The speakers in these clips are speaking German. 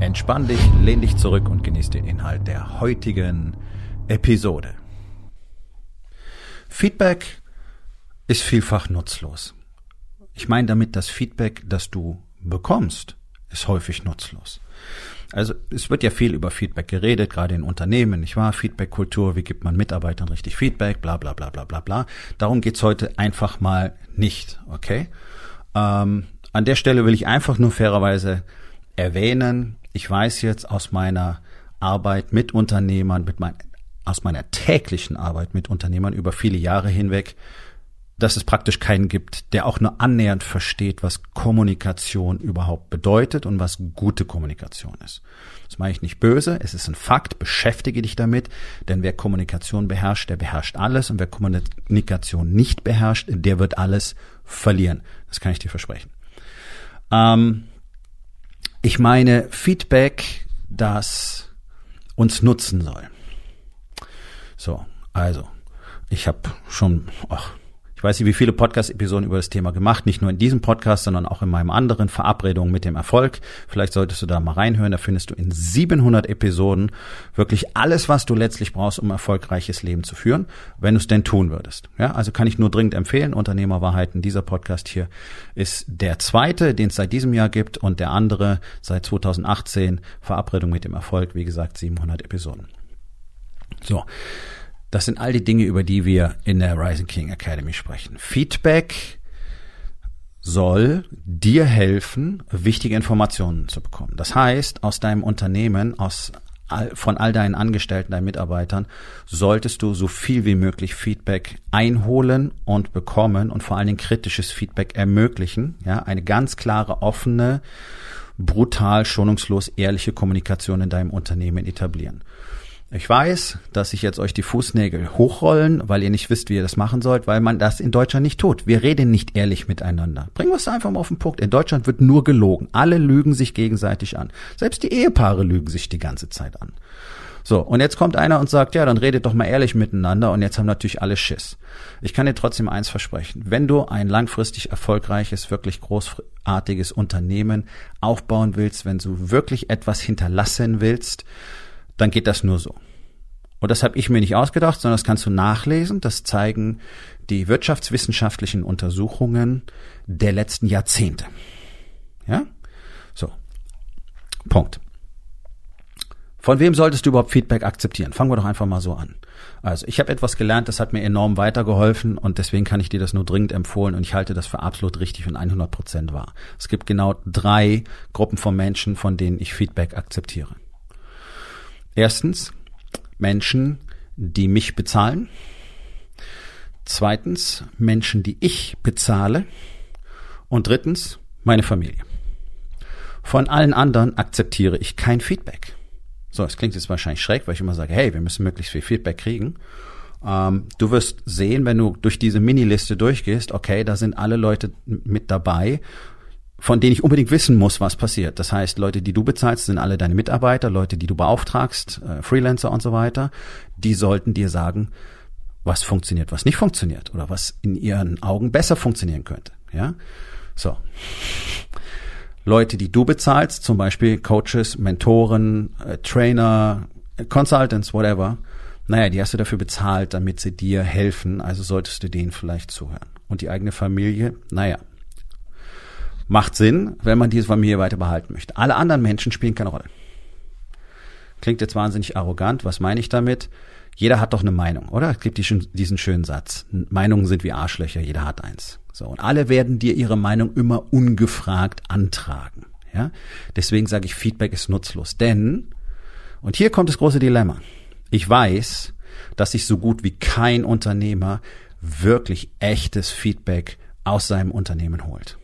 Entspann dich, lehn dich zurück und genieß den Inhalt der heutigen Episode. Feedback ist vielfach nutzlos. Ich meine damit, das Feedback, das du bekommst, ist häufig nutzlos. Also es wird ja viel über Feedback geredet, gerade in Unternehmen, nicht wahr? Feedback-Kultur, wie gibt man Mitarbeitern richtig Feedback, bla bla bla bla bla bla. Darum geht's heute einfach mal nicht, okay? Ähm, an der Stelle will ich einfach nur fairerweise erwähnen, ich weiß jetzt aus meiner Arbeit mit Unternehmern, mit mein, aus meiner täglichen Arbeit mit Unternehmern über viele Jahre hinweg, dass es praktisch keinen gibt, der auch nur annähernd versteht, was Kommunikation überhaupt bedeutet und was gute Kommunikation ist. Das meine ich nicht böse, es ist ein Fakt, beschäftige dich damit, denn wer Kommunikation beherrscht, der beherrscht alles und wer Kommunikation nicht beherrscht, der wird alles verlieren. Das kann ich dir versprechen. Ähm, ich meine Feedback, das uns nutzen soll. So, also, ich habe schon, ach, ich weiß nicht, wie viele Podcast-Episoden über das Thema gemacht, nicht nur in diesem Podcast, sondern auch in meinem anderen Verabredungen mit dem Erfolg. Vielleicht solltest du da mal reinhören. Da findest du in 700 Episoden wirklich alles, was du letztlich brauchst, um ein erfolgreiches Leben zu führen, wenn du es denn tun würdest. Ja, also kann ich nur dringend empfehlen. Unternehmerwahrheiten. Dieser Podcast hier ist der zweite, den es seit diesem Jahr gibt und der andere seit 2018 Verabredung mit dem Erfolg. Wie gesagt, 700 Episoden. So. Das sind all die Dinge, über die wir in der Rising King Academy sprechen. Feedback soll dir helfen, wichtige Informationen zu bekommen. Das heißt, aus deinem Unternehmen, aus all, von all deinen Angestellten, deinen Mitarbeitern, solltest du so viel wie möglich Feedback einholen und bekommen und vor allen Dingen kritisches Feedback ermöglichen. Ja, eine ganz klare, offene, brutal, schonungslos, ehrliche Kommunikation in deinem Unternehmen etablieren. Ich weiß, dass sich jetzt euch die Fußnägel hochrollen, weil ihr nicht wisst, wie ihr das machen sollt, weil man das in Deutschland nicht tut. Wir reden nicht ehrlich miteinander. Bringen wir es einfach mal auf den Punkt. In Deutschland wird nur gelogen. Alle lügen sich gegenseitig an. Selbst die Ehepaare lügen sich die ganze Zeit an. So, und jetzt kommt einer und sagt, ja, dann redet doch mal ehrlich miteinander und jetzt haben natürlich alle Schiss. Ich kann dir trotzdem eins versprechen. Wenn du ein langfristig erfolgreiches, wirklich großartiges Unternehmen aufbauen willst, wenn du wirklich etwas hinterlassen willst, dann geht das nur so. Und das habe ich mir nicht ausgedacht, sondern das kannst du nachlesen. Das zeigen die wirtschaftswissenschaftlichen Untersuchungen der letzten Jahrzehnte. Ja? So. Punkt. Von wem solltest du überhaupt Feedback akzeptieren? Fangen wir doch einfach mal so an. Also, ich habe etwas gelernt, das hat mir enorm weitergeholfen und deswegen kann ich dir das nur dringend empfohlen und ich halte das für absolut richtig und 100 Prozent wahr. Es gibt genau drei Gruppen von Menschen, von denen ich Feedback akzeptiere. Erstens Menschen, die mich bezahlen. Zweitens Menschen, die ich bezahle. Und drittens meine Familie. Von allen anderen akzeptiere ich kein Feedback. So, es klingt jetzt wahrscheinlich schräg, weil ich immer sage, hey, wir müssen möglichst viel Feedback kriegen. Ähm, du wirst sehen, wenn du durch diese Mini-Liste durchgehst, okay, da sind alle Leute mit dabei von denen ich unbedingt wissen muss, was passiert. Das heißt, Leute, die du bezahlst, sind alle deine Mitarbeiter, Leute, die du beauftragst, äh, Freelancer und so weiter. Die sollten dir sagen, was funktioniert, was nicht funktioniert oder was in ihren Augen besser funktionieren könnte. Ja, so. Leute, die du bezahlst, zum Beispiel Coaches, Mentoren, äh, Trainer, Consultants, whatever. Naja, die hast du dafür bezahlt, damit sie dir helfen. Also solltest du denen vielleicht zuhören. Und die eigene Familie, naja, Macht Sinn, wenn man diese Familie weiter behalten möchte. Alle anderen Menschen spielen keine Rolle. Klingt jetzt wahnsinnig arrogant. Was meine ich damit? Jeder hat doch eine Meinung, oder? Es gibt diesen schönen Satz. Meinungen sind wie Arschlöcher, jeder hat eins. So. Und alle werden dir ihre Meinung immer ungefragt antragen. Ja? Deswegen sage ich, Feedback ist nutzlos. Denn, und hier kommt das große Dilemma. Ich weiß, dass sich so gut wie kein Unternehmer wirklich echtes Feedback aus seinem Unternehmen holt.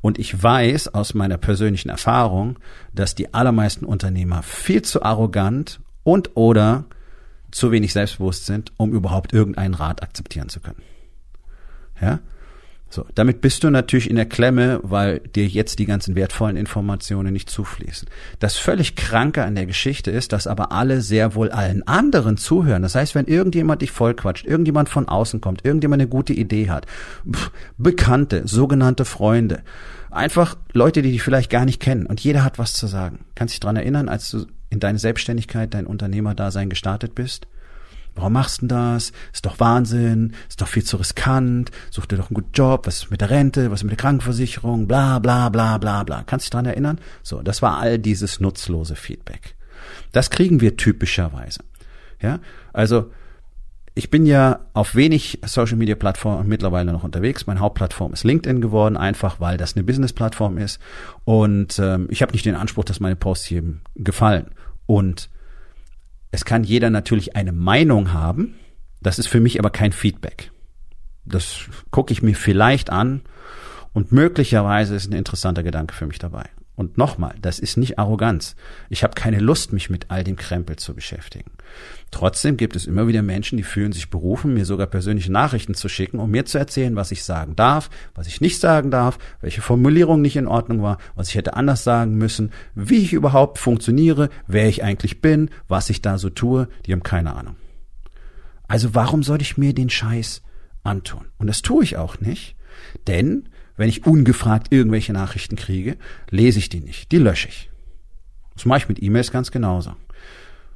Und ich weiß aus meiner persönlichen Erfahrung, dass die allermeisten Unternehmer viel zu arrogant und oder zu wenig selbstbewusst sind, um überhaupt irgendeinen Rat akzeptieren zu können. Ja? So, damit bist du natürlich in der Klemme, weil dir jetzt die ganzen wertvollen Informationen nicht zufließen. Das völlig Kranke an der Geschichte ist, dass aber alle sehr wohl allen anderen zuhören. Das heißt, wenn irgendjemand dich vollquatscht, irgendjemand von außen kommt, irgendjemand eine gute Idee hat, Bekannte, sogenannte Freunde, einfach Leute, die dich vielleicht gar nicht kennen und jeder hat was zu sagen. Kannst dich dran erinnern, als du in deine Selbstständigkeit, dein Unternehmerdasein gestartet bist? Warum machst du das? Ist doch Wahnsinn, ist doch viel zu riskant, such dir doch einen guten Job, was ist mit der Rente, was ist mit der Krankenversicherung, bla bla bla bla bla. Kannst du dich dran erinnern? So, das war all dieses nutzlose Feedback. Das kriegen wir typischerweise. Ja, also ich bin ja auf wenig Social Media Plattformen mittlerweile noch unterwegs. Meine Hauptplattform ist LinkedIn geworden, einfach weil das eine Business Plattform ist. Und ähm, ich habe nicht den Anspruch, dass meine Posts jedem gefallen. Und es kann jeder natürlich eine Meinung haben. Das ist für mich aber kein Feedback. Das gucke ich mir vielleicht an und möglicherweise ist ein interessanter Gedanke für mich dabei. Und nochmal, das ist nicht Arroganz. Ich habe keine Lust, mich mit all dem Krempel zu beschäftigen. Trotzdem gibt es immer wieder Menschen, die fühlen sich berufen, mir sogar persönliche Nachrichten zu schicken, um mir zu erzählen, was ich sagen darf, was ich nicht sagen darf, welche Formulierung nicht in Ordnung war, was ich hätte anders sagen müssen, wie ich überhaupt funktioniere, wer ich eigentlich bin, was ich da so tue. Die haben keine Ahnung. Also warum sollte ich mir den Scheiß antun? Und das tue ich auch nicht, denn wenn ich ungefragt irgendwelche Nachrichten kriege, lese ich die nicht, die lösche ich. Das mache ich mit E-Mails ganz genauso.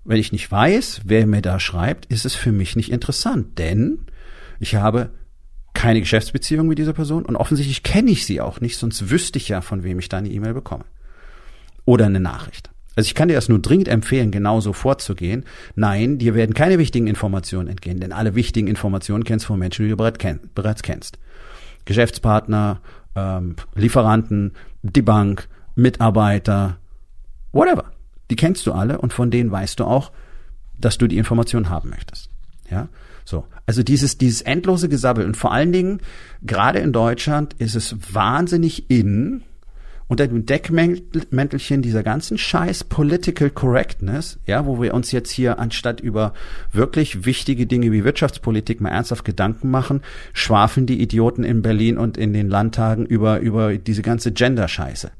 Wenn ich nicht weiß, wer mir da schreibt, ist es für mich nicht interessant, denn ich habe keine Geschäftsbeziehung mit dieser Person und offensichtlich kenne ich sie auch nicht, sonst wüsste ich ja, von wem ich da eine E-Mail bekomme. Oder eine Nachricht. Also ich kann dir das nur dringend empfehlen, genauso vorzugehen. Nein, dir werden keine wichtigen Informationen entgehen, denn alle wichtigen Informationen kennst du von Menschen, die du bereits kennst. Geschäftspartner, ähm, Lieferanten, die Bank, Mitarbeiter, whatever. Die kennst du alle und von denen weißt du auch, dass du die Information haben möchtest. Ja, so. Also dieses, dieses endlose Gesabbel und vor allen Dingen, gerade in Deutschland ist es wahnsinnig in, unter dem Deckmäntelchen dieser ganzen Scheiß Political Correctness, ja, wo wir uns jetzt hier anstatt über wirklich wichtige Dinge wie Wirtschaftspolitik mal ernsthaft Gedanken machen, schwafeln die Idioten in Berlin und in den Landtagen über, über diese ganze Gender-Scheiße.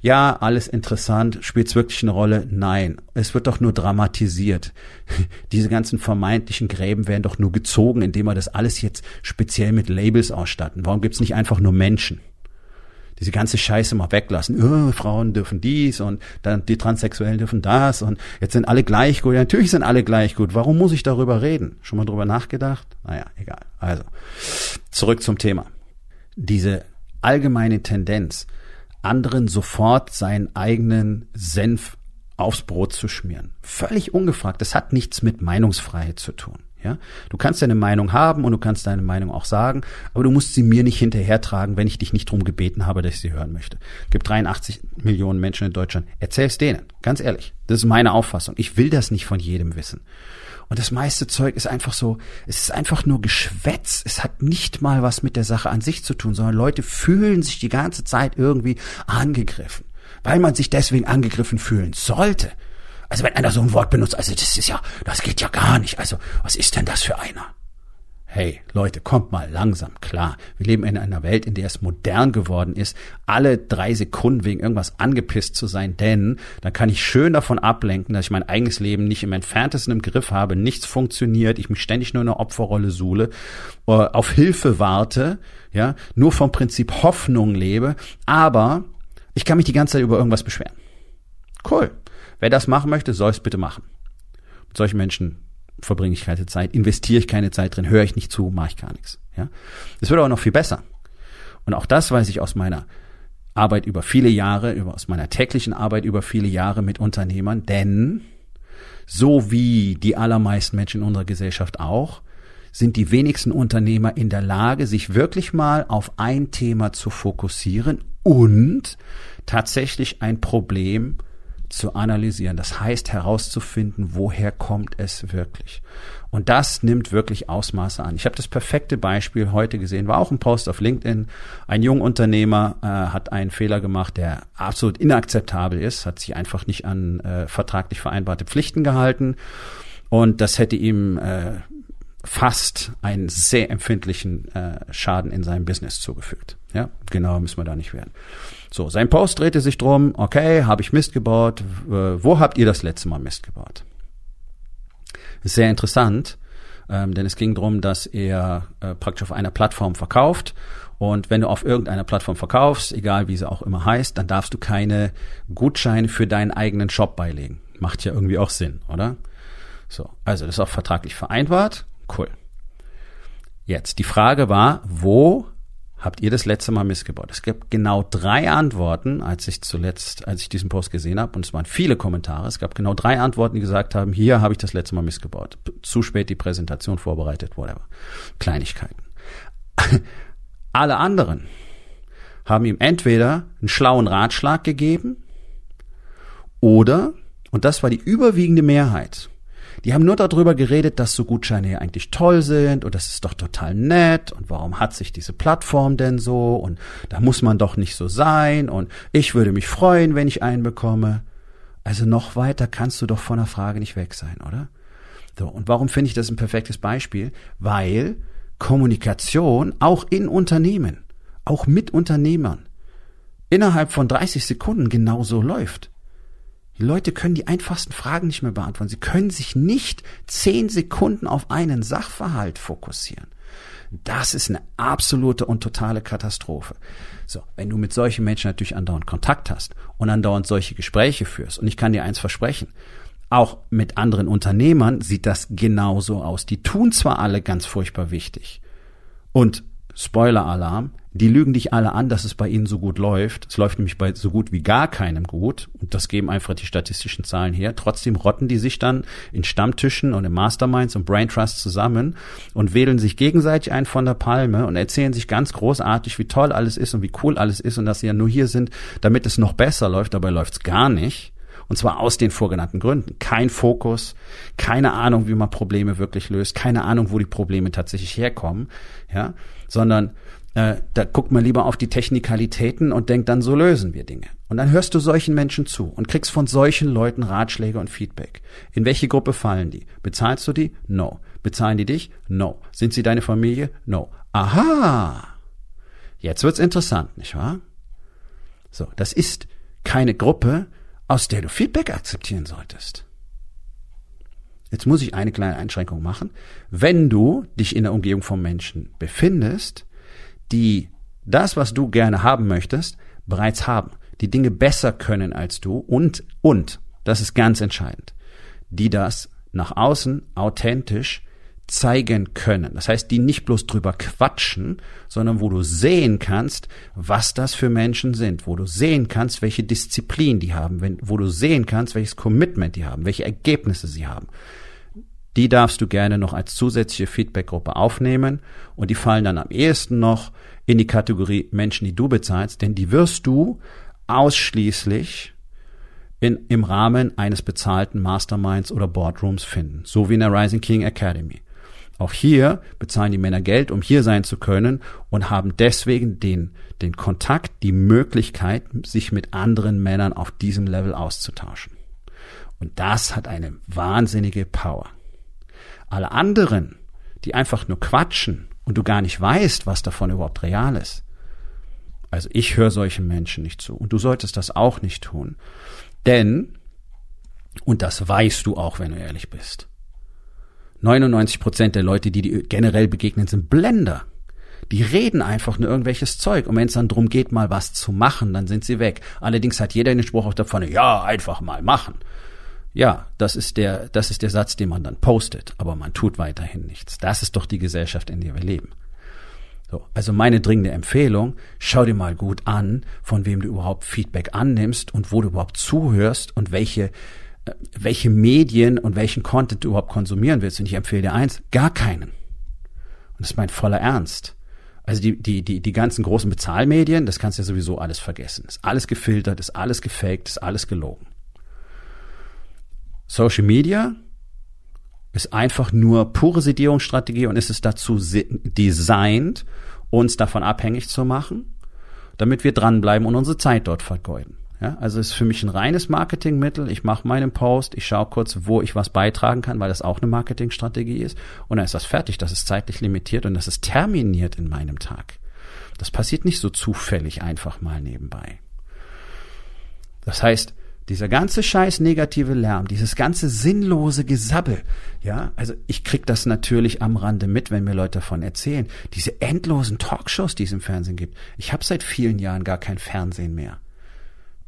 Ja, alles interessant. Spielt es wirklich eine Rolle? Nein. Es wird doch nur dramatisiert. Diese ganzen vermeintlichen Gräben werden doch nur gezogen, indem wir das alles jetzt speziell mit Labels ausstatten. Warum gibt's nicht einfach nur Menschen? Diese ganze Scheiße mal weglassen. Oh, Frauen dürfen dies und dann die Transsexuellen dürfen das und jetzt sind alle gleich gut. Ja, natürlich sind alle gleich gut. Warum muss ich darüber reden? Schon mal drüber nachgedacht? Naja, egal. Also, zurück zum Thema. Diese allgemeine Tendenz, anderen sofort seinen eigenen Senf aufs Brot zu schmieren. Völlig ungefragt. Das hat nichts mit Meinungsfreiheit zu tun. Ja? Du kannst deine Meinung haben und du kannst deine Meinung auch sagen, aber du musst sie mir nicht hinterhertragen, wenn ich dich nicht drum gebeten habe, dass ich sie hören möchte. Es gibt 83 Millionen Menschen in Deutschland. Erzähl's denen. Ganz ehrlich. Das ist meine Auffassung. Ich will das nicht von jedem wissen. Und das meiste Zeug ist einfach so, es ist einfach nur Geschwätz. Es hat nicht mal was mit der Sache an sich zu tun, sondern Leute fühlen sich die ganze Zeit irgendwie angegriffen. Weil man sich deswegen angegriffen fühlen sollte. Also wenn einer so ein Wort benutzt, also das ist ja, das geht ja gar nicht. Also was ist denn das für einer? Hey, Leute, kommt mal langsam klar. Wir leben in einer Welt, in der es modern geworden ist, alle drei Sekunden wegen irgendwas angepisst zu sein, denn dann kann ich schön davon ablenken, dass ich mein eigenes Leben nicht im entferntesten im Griff habe, nichts funktioniert, ich mich ständig nur in einer Opferrolle suhle, äh, auf Hilfe warte, ja, nur vom Prinzip Hoffnung lebe, aber ich kann mich die ganze Zeit über irgendwas beschweren. Cool. Wer das machen möchte, soll es bitte machen. Mit solchen Menschen verbringe ich keine Zeit, investiere ich keine Zeit drin, höre ich nicht zu, mache ich gar nichts. Ja, es wird aber noch viel besser. Und auch das weiß ich aus meiner Arbeit über viele Jahre, über, aus meiner täglichen Arbeit über viele Jahre mit Unternehmern, denn so wie die allermeisten Menschen in unserer Gesellschaft auch, sind die wenigsten Unternehmer in der Lage, sich wirklich mal auf ein Thema zu fokussieren und tatsächlich ein Problem zu analysieren. Das heißt herauszufinden, woher kommt es wirklich. Und das nimmt wirklich Ausmaße an. Ich habe das perfekte Beispiel heute gesehen, war auch ein Post auf LinkedIn. Ein Jungunternehmer äh, hat einen Fehler gemacht, der absolut inakzeptabel ist, hat sich einfach nicht an äh, vertraglich vereinbarte Pflichten gehalten. Und das hätte ihm äh, fast einen sehr empfindlichen äh, Schaden in seinem Business zugefügt. Ja, genau müssen wir da nicht werden. So, sein Post drehte sich drum, okay, habe ich Mist gebaut, wo habt ihr das letzte Mal Mist gebaut? Sehr interessant, ähm, denn es ging drum, dass er äh, praktisch auf einer Plattform verkauft und wenn du auf irgendeiner Plattform verkaufst, egal wie sie auch immer heißt, dann darfst du keine Gutscheine für deinen eigenen Shop beilegen. Macht ja irgendwie auch Sinn, oder? So, also das ist auch vertraglich vereinbart. Cool. Jetzt, die Frage war, wo habt ihr das letzte Mal missgebaut? Es gab genau drei Antworten, als ich zuletzt, als ich diesen Post gesehen habe, und es waren viele Kommentare. Es gab genau drei Antworten, die gesagt haben, hier habe ich das letzte Mal missgebaut. Zu spät die Präsentation vorbereitet, whatever. Kleinigkeiten. Alle anderen haben ihm entweder einen schlauen Ratschlag gegeben oder, und das war die überwiegende Mehrheit, die haben nur darüber geredet, dass so Gutscheine ja eigentlich toll sind und das ist doch total nett und warum hat sich diese Plattform denn so und da muss man doch nicht so sein und ich würde mich freuen, wenn ich einen bekomme. Also noch weiter kannst du doch von der Frage nicht weg sein, oder? So, und warum finde ich das ein perfektes Beispiel? Weil Kommunikation auch in Unternehmen, auch mit Unternehmern, innerhalb von 30 Sekunden genauso läuft. Die Leute können die einfachsten Fragen nicht mehr beantworten. Sie können sich nicht zehn Sekunden auf einen Sachverhalt fokussieren. Das ist eine absolute und totale Katastrophe. So, wenn du mit solchen Menschen natürlich andauernd Kontakt hast und andauernd solche Gespräche führst, und ich kann dir eins versprechen, auch mit anderen Unternehmern sieht das genauso aus. Die tun zwar alle ganz furchtbar wichtig. Und Spoiler-Alarm, die lügen dich alle an, dass es bei ihnen so gut läuft. Es läuft nämlich bei so gut wie gar keinem gut. Und das geben einfach die statistischen Zahlen her. Trotzdem rotten die sich dann in Stammtischen und in Masterminds und Brain Trust zusammen und wählen sich gegenseitig ein von der Palme und erzählen sich ganz großartig, wie toll alles ist und wie cool alles ist und dass sie ja nur hier sind, damit es noch besser läuft. Dabei läuft's gar nicht. Und zwar aus den vorgenannten Gründen. Kein Fokus, keine Ahnung, wie man Probleme wirklich löst, keine Ahnung, wo die Probleme tatsächlich herkommen, ja, sondern äh, da guckt man lieber auf die Technikalitäten und denkt dann, so lösen wir Dinge. Und dann hörst du solchen Menschen zu und kriegst von solchen Leuten Ratschläge und Feedback. In welche Gruppe fallen die? Bezahlst du die? No. Bezahlen die dich? No. Sind sie deine Familie? No. Aha! Jetzt wird's interessant, nicht wahr? So, das ist keine Gruppe, aus der du Feedback akzeptieren solltest. Jetzt muss ich eine kleine Einschränkung machen. Wenn du dich in der Umgebung von Menschen befindest, die das, was du gerne haben möchtest, bereits haben, die Dinge besser können als du und, und, das ist ganz entscheidend, die das nach außen authentisch zeigen können. Das heißt, die nicht bloß drüber quatschen, sondern wo du sehen kannst, was das für Menschen sind, wo du sehen kannst, welche Disziplin die haben, wenn, wo du sehen kannst, welches Commitment die haben, welche Ergebnisse sie haben. Die darfst du gerne noch als zusätzliche Feedbackgruppe aufnehmen und die fallen dann am ehesten noch in die Kategorie Menschen, die du bezahlst, denn die wirst du ausschließlich in, im Rahmen eines bezahlten Masterminds oder Boardrooms finden, so wie in der Rising King Academy. Auch hier bezahlen die Männer Geld, um hier sein zu können und haben deswegen den, den Kontakt, die Möglichkeit, sich mit anderen Männern auf diesem Level auszutauschen. Und das hat eine wahnsinnige Power. Alle anderen, die einfach nur quatschen und du gar nicht weißt, was davon überhaupt real ist. Also ich höre solchen Menschen nicht zu und du solltest das auch nicht tun. Denn, und das weißt du auch, wenn du ehrlich bist, 99 Prozent der Leute, die, die generell begegnen, sind Blender. Die reden einfach nur irgendwelches Zeug. Und wenn es dann drum geht, mal was zu machen, dann sind sie weg. Allerdings hat jeder den Spruch auch davon, ja, einfach mal machen. Ja, das ist der, das ist der Satz, den man dann postet, aber man tut weiterhin nichts. Das ist doch die Gesellschaft, in der wir leben. So, also meine dringende Empfehlung, schau dir mal gut an, von wem du überhaupt Feedback annimmst und wo du überhaupt zuhörst und welche, äh, welche Medien und welchen Content du überhaupt konsumieren willst. Und ich empfehle dir eins, gar keinen. Und das ist mein voller Ernst. Also die, die, die, die ganzen großen Bezahlmedien, das kannst du ja sowieso alles vergessen. Ist alles gefiltert, ist alles gefaked, ist alles gelogen. Social Media ist einfach nur pure Sedierungsstrategie und ist es dazu designt, uns davon abhängig zu machen, damit wir dranbleiben und unsere Zeit dort vergeuden. Ja, also ist für mich ein reines Marketingmittel. Ich mache meinen Post, ich schaue kurz, wo ich was beitragen kann, weil das auch eine Marketingstrategie ist. Und dann ist das fertig. Das ist zeitlich limitiert und das ist terminiert in meinem Tag. Das passiert nicht so zufällig einfach mal nebenbei. Das heißt, dieser ganze scheiß negative Lärm, dieses ganze sinnlose Gesabbel, ja, also ich krieg das natürlich am Rande mit, wenn mir Leute davon erzählen. Diese endlosen Talkshows, die es im Fernsehen gibt. Ich habe seit vielen Jahren gar kein Fernsehen mehr.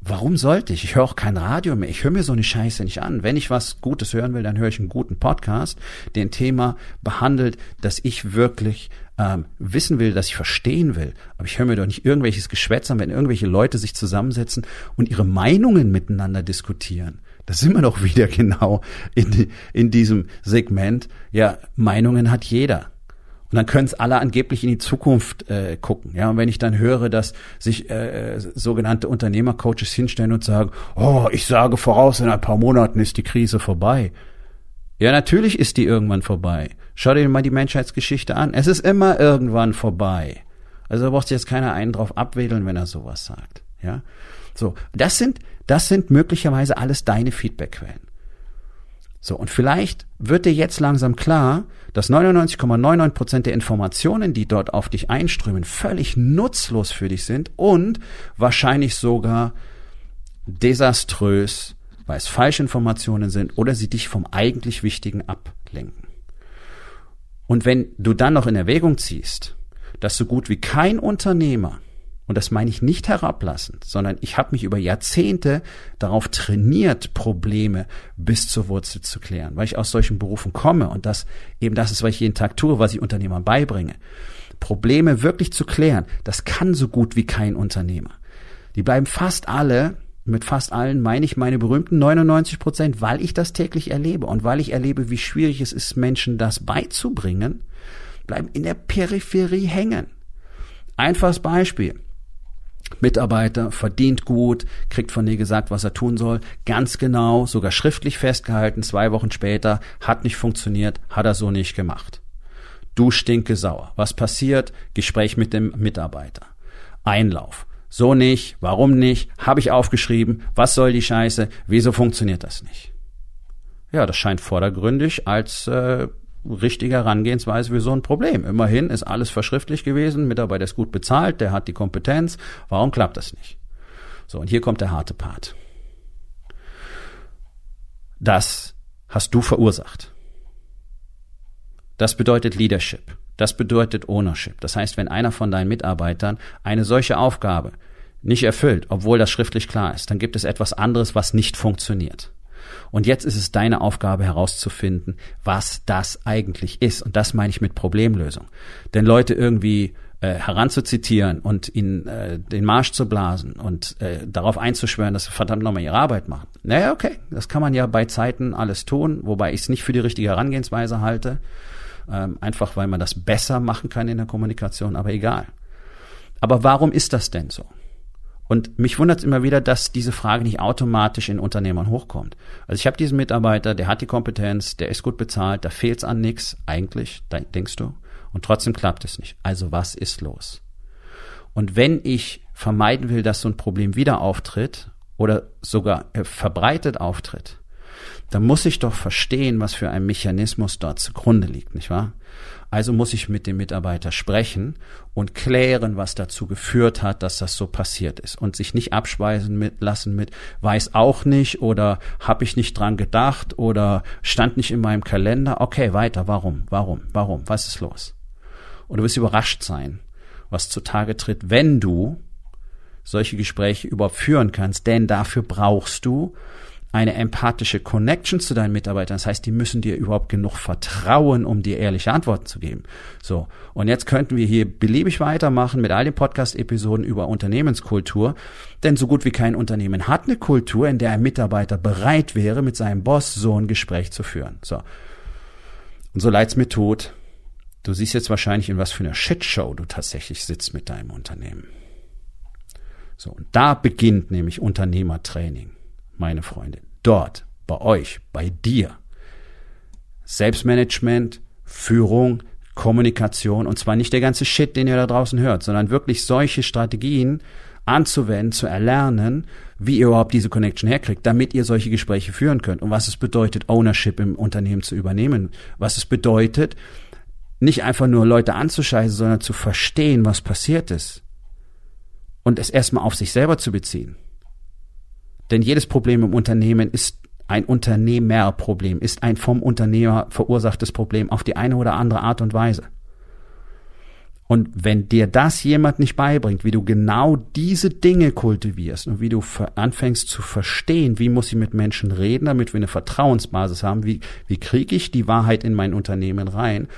Warum sollte ich? Ich höre auch kein Radio mehr. Ich höre mir so eine Scheiße nicht an. Wenn ich was Gutes hören will, dann höre ich einen guten Podcast, der ein Thema behandelt, das ich wirklich ähm, wissen will, dass ich verstehen will. Aber ich höre mir doch nicht irgendwelches Geschwätz an, wenn irgendwelche Leute sich zusammensetzen und ihre Meinungen miteinander diskutieren. Da sind wir doch wieder genau in, in diesem Segment. Ja, Meinungen hat jeder. Und dann können es alle angeblich in die Zukunft äh, gucken. Ja, und wenn ich dann höre, dass sich äh, sogenannte Unternehmercoaches hinstellen und sagen, oh, ich sage voraus, in ein paar Monaten ist die Krise vorbei. Ja, natürlich ist die irgendwann vorbei. Schau dir mal die Menschheitsgeschichte an. Es ist immer irgendwann vorbei. Also da braucht sich jetzt keiner einen drauf abwedeln, wenn er sowas sagt. Ja, so. Das sind, das sind möglicherweise alles deine Feedbackquellen. So, und vielleicht wird dir jetzt langsam klar, dass 99,99 Prozent der Informationen, die dort auf dich einströmen, völlig nutzlos für dich sind und wahrscheinlich sogar desaströs, weil es Falschinformationen sind oder sie dich vom eigentlich Wichtigen ablenken. Und wenn du dann noch in Erwägung ziehst, dass so gut wie kein Unternehmer und das meine ich nicht herablassend, sondern ich habe mich über Jahrzehnte darauf trainiert, Probleme bis zur Wurzel zu klären, weil ich aus solchen Berufen komme und das eben das ist, was ich jeden Tag tue, was ich Unternehmern beibringe. Probleme wirklich zu klären, das kann so gut wie kein Unternehmer. Die bleiben fast alle, mit fast allen meine ich meine berühmten 99 Prozent, weil ich das täglich erlebe und weil ich erlebe, wie schwierig es ist, Menschen das beizubringen, bleiben in der Peripherie hängen. Einfaches Beispiel. Mitarbeiter, verdient gut, kriegt von dir gesagt, was er tun soll, ganz genau, sogar schriftlich festgehalten, zwei Wochen später, hat nicht funktioniert, hat er so nicht gemacht. Du stinke sauer. Was passiert? Gespräch mit dem Mitarbeiter. Einlauf. So nicht, warum nicht? Habe ich aufgeschrieben, was soll die Scheiße? Wieso funktioniert das nicht? Ja, das scheint vordergründig als äh, richtige Herangehensweise für so ein Problem. Immerhin ist alles verschriftlich gewesen, Mitarbeiter ist gut bezahlt, der hat die Kompetenz. Warum klappt das nicht? So, und hier kommt der harte Part. Das hast du verursacht. Das bedeutet Leadership. Das bedeutet Ownership. Das heißt, wenn einer von deinen Mitarbeitern eine solche Aufgabe nicht erfüllt, obwohl das schriftlich klar ist, dann gibt es etwas anderes, was nicht funktioniert. Und jetzt ist es deine Aufgabe herauszufinden, was das eigentlich ist. Und das meine ich mit Problemlösung. Denn Leute irgendwie äh, heranzuzitieren und ihnen äh, den Marsch zu blasen und äh, darauf einzuschwören, dass sie verdammt nochmal ihre Arbeit machen. Naja, okay, das kann man ja bei Zeiten alles tun, wobei ich es nicht für die richtige Herangehensweise halte, ähm, einfach weil man das besser machen kann in der Kommunikation, aber egal. Aber warum ist das denn so? Und mich wundert es immer wieder, dass diese Frage nicht automatisch in Unternehmern hochkommt. Also ich habe diesen Mitarbeiter, der hat die Kompetenz, der ist gut bezahlt, da fehlt's an nix, eigentlich, denkst du, und trotzdem klappt es nicht. Also was ist los? Und wenn ich vermeiden will, dass so ein Problem wieder auftritt oder sogar äh, verbreitet auftritt, dann muss ich doch verstehen, was für ein Mechanismus dort zugrunde liegt, nicht wahr? Also muss ich mit dem Mitarbeiter sprechen und klären, was dazu geführt hat, dass das so passiert ist und sich nicht abspeisen mit, lassen mit weiß auch nicht oder habe ich nicht dran gedacht oder stand nicht in meinem Kalender. Okay, weiter. Warum? Warum? Warum? Was ist los? Und du wirst überrascht sein, was zutage tritt, wenn du solche Gespräche überhaupt führen kannst, denn dafür brauchst du eine empathische Connection zu deinen Mitarbeitern. Das heißt, die müssen dir überhaupt genug vertrauen, um dir ehrliche Antworten zu geben. So. Und jetzt könnten wir hier beliebig weitermachen mit all den Podcast-Episoden über Unternehmenskultur. Denn so gut wie kein Unternehmen hat eine Kultur, in der ein Mitarbeiter bereit wäre, mit seinem Boss so ein Gespräch zu führen. So. Und so leid's mir tut. Du siehst jetzt wahrscheinlich, in was für einer Shitshow du tatsächlich sitzt mit deinem Unternehmen. So. Und da beginnt nämlich Unternehmertraining meine Freunde. Dort bei euch, bei dir. Selbstmanagement, Führung, Kommunikation und zwar nicht der ganze Shit, den ihr da draußen hört, sondern wirklich solche Strategien anzuwenden, zu erlernen, wie ihr überhaupt diese Connection herkriegt, damit ihr solche Gespräche führen könnt und was es bedeutet, Ownership im Unternehmen zu übernehmen, was es bedeutet, nicht einfach nur Leute anzuscheißen, sondern zu verstehen, was passiert ist und es erstmal auf sich selber zu beziehen. Denn jedes Problem im Unternehmen ist ein Unternehmerproblem, ist ein vom Unternehmer verursachtes Problem auf die eine oder andere Art und Weise. Und wenn dir das jemand nicht beibringt, wie du genau diese Dinge kultivierst und wie du anfängst zu verstehen, wie muss ich mit Menschen reden, damit wir eine Vertrauensbasis haben, wie, wie kriege ich die Wahrheit in mein Unternehmen rein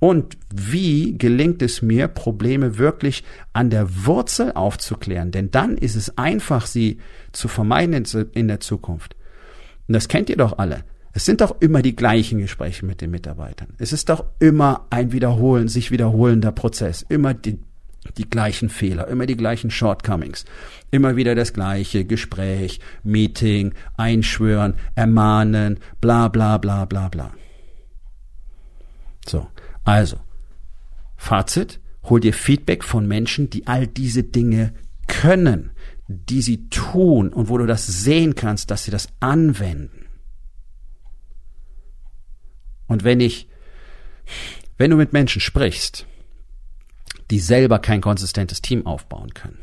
und wie gelingt es mir, Probleme wirklich an der Wurzel aufzuklären, denn dann ist es einfach, sie zu vermeiden in der Zukunft. Und das kennt ihr doch alle. Es sind doch immer die gleichen Gespräche mit den Mitarbeitern. Es ist doch immer ein wiederholen, sich wiederholender Prozess. Immer die, die gleichen Fehler, immer die gleichen Shortcomings. Immer wieder das gleiche Gespräch, Meeting, Einschwören, Ermahnen, bla bla bla bla bla. So, also, Fazit, hol dir Feedback von Menschen, die all diese Dinge können, die sie tun und wo du das sehen kannst, dass sie das anwenden. Und wenn ich, wenn du mit Menschen sprichst, die selber kein konsistentes Team aufbauen können,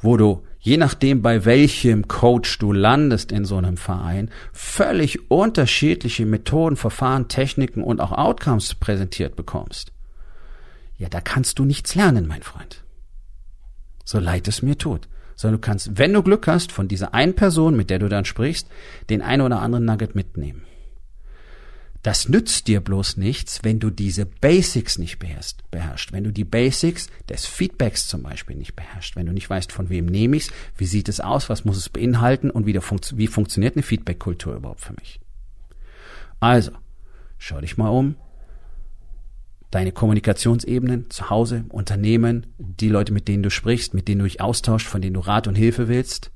wo du je nachdem, bei welchem Coach du landest in so einem Verein, völlig unterschiedliche Methoden, Verfahren, Techniken und auch Outcomes präsentiert bekommst, ja, da kannst du nichts lernen, mein Freund. So leid es mir tut. Sondern du kannst, wenn du Glück hast, von dieser einen Person, mit der du dann sprichst, den ein oder anderen Nugget mitnehmen. Das nützt dir bloß nichts, wenn du diese Basics nicht beherrschst. Wenn du die Basics des Feedbacks zum Beispiel nicht beherrschst. Wenn du nicht weißt, von wem nehme ich's, wie sieht es aus, was muss es beinhalten und wie, funkt, wie funktioniert eine Feedback-Kultur überhaupt für mich. Also, schau dich mal um. Deine Kommunikationsebenen zu Hause, Unternehmen, die Leute, mit denen du sprichst, mit denen du dich austauschst, von denen du Rat und Hilfe willst –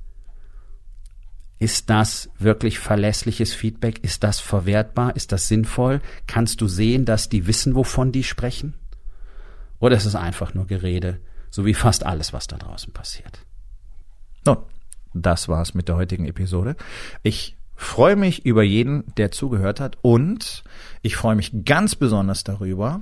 ist das wirklich verlässliches Feedback? Ist das verwertbar? Ist das sinnvoll? Kannst du sehen, dass die wissen, wovon die sprechen? Oder ist es einfach nur Gerede, so wie fast alles, was da draußen passiert? Nun, das war's mit der heutigen Episode. Ich freue mich über jeden, der zugehört hat und ich freue mich ganz besonders darüber,